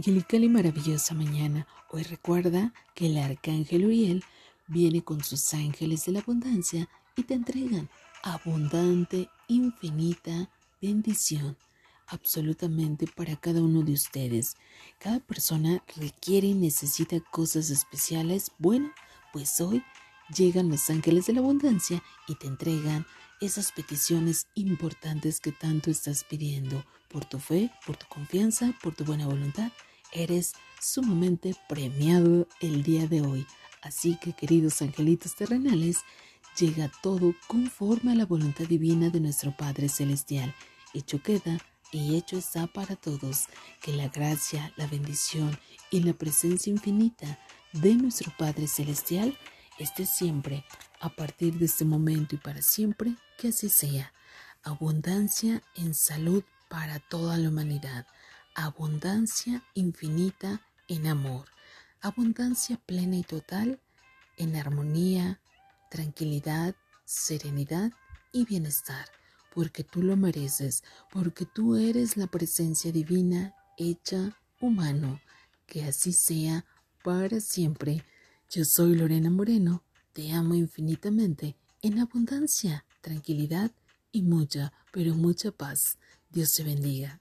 angelical y maravillosa mañana. Hoy recuerda que el arcángel Uriel viene con sus ángeles de la abundancia y te entregan abundante, infinita bendición absolutamente para cada uno de ustedes. Cada persona requiere y necesita cosas especiales. Bueno, pues hoy llegan los ángeles de la abundancia y te entregan esas peticiones importantes que tanto estás pidiendo. Por tu fe, por tu confianza, por tu buena voluntad, eres sumamente premiado el día de hoy. Así que, queridos angelitos terrenales, llega todo conforme a la voluntad divina de nuestro Padre Celestial. Hecho queda y hecho está para todos que la gracia, la bendición y la presencia infinita de nuestro Padre Celestial esté siempre, a partir de este momento y para siempre, que así sea. Abundancia en salud para toda la humanidad. Abundancia infinita en amor. Abundancia plena y total en armonía, tranquilidad, serenidad y bienestar. Porque tú lo mereces, porque tú eres la presencia divina hecha humano. Que así sea para siempre. Yo soy Lorena Moreno, te amo infinitamente, en abundancia, tranquilidad y mucha, pero mucha paz. Dios te bendiga.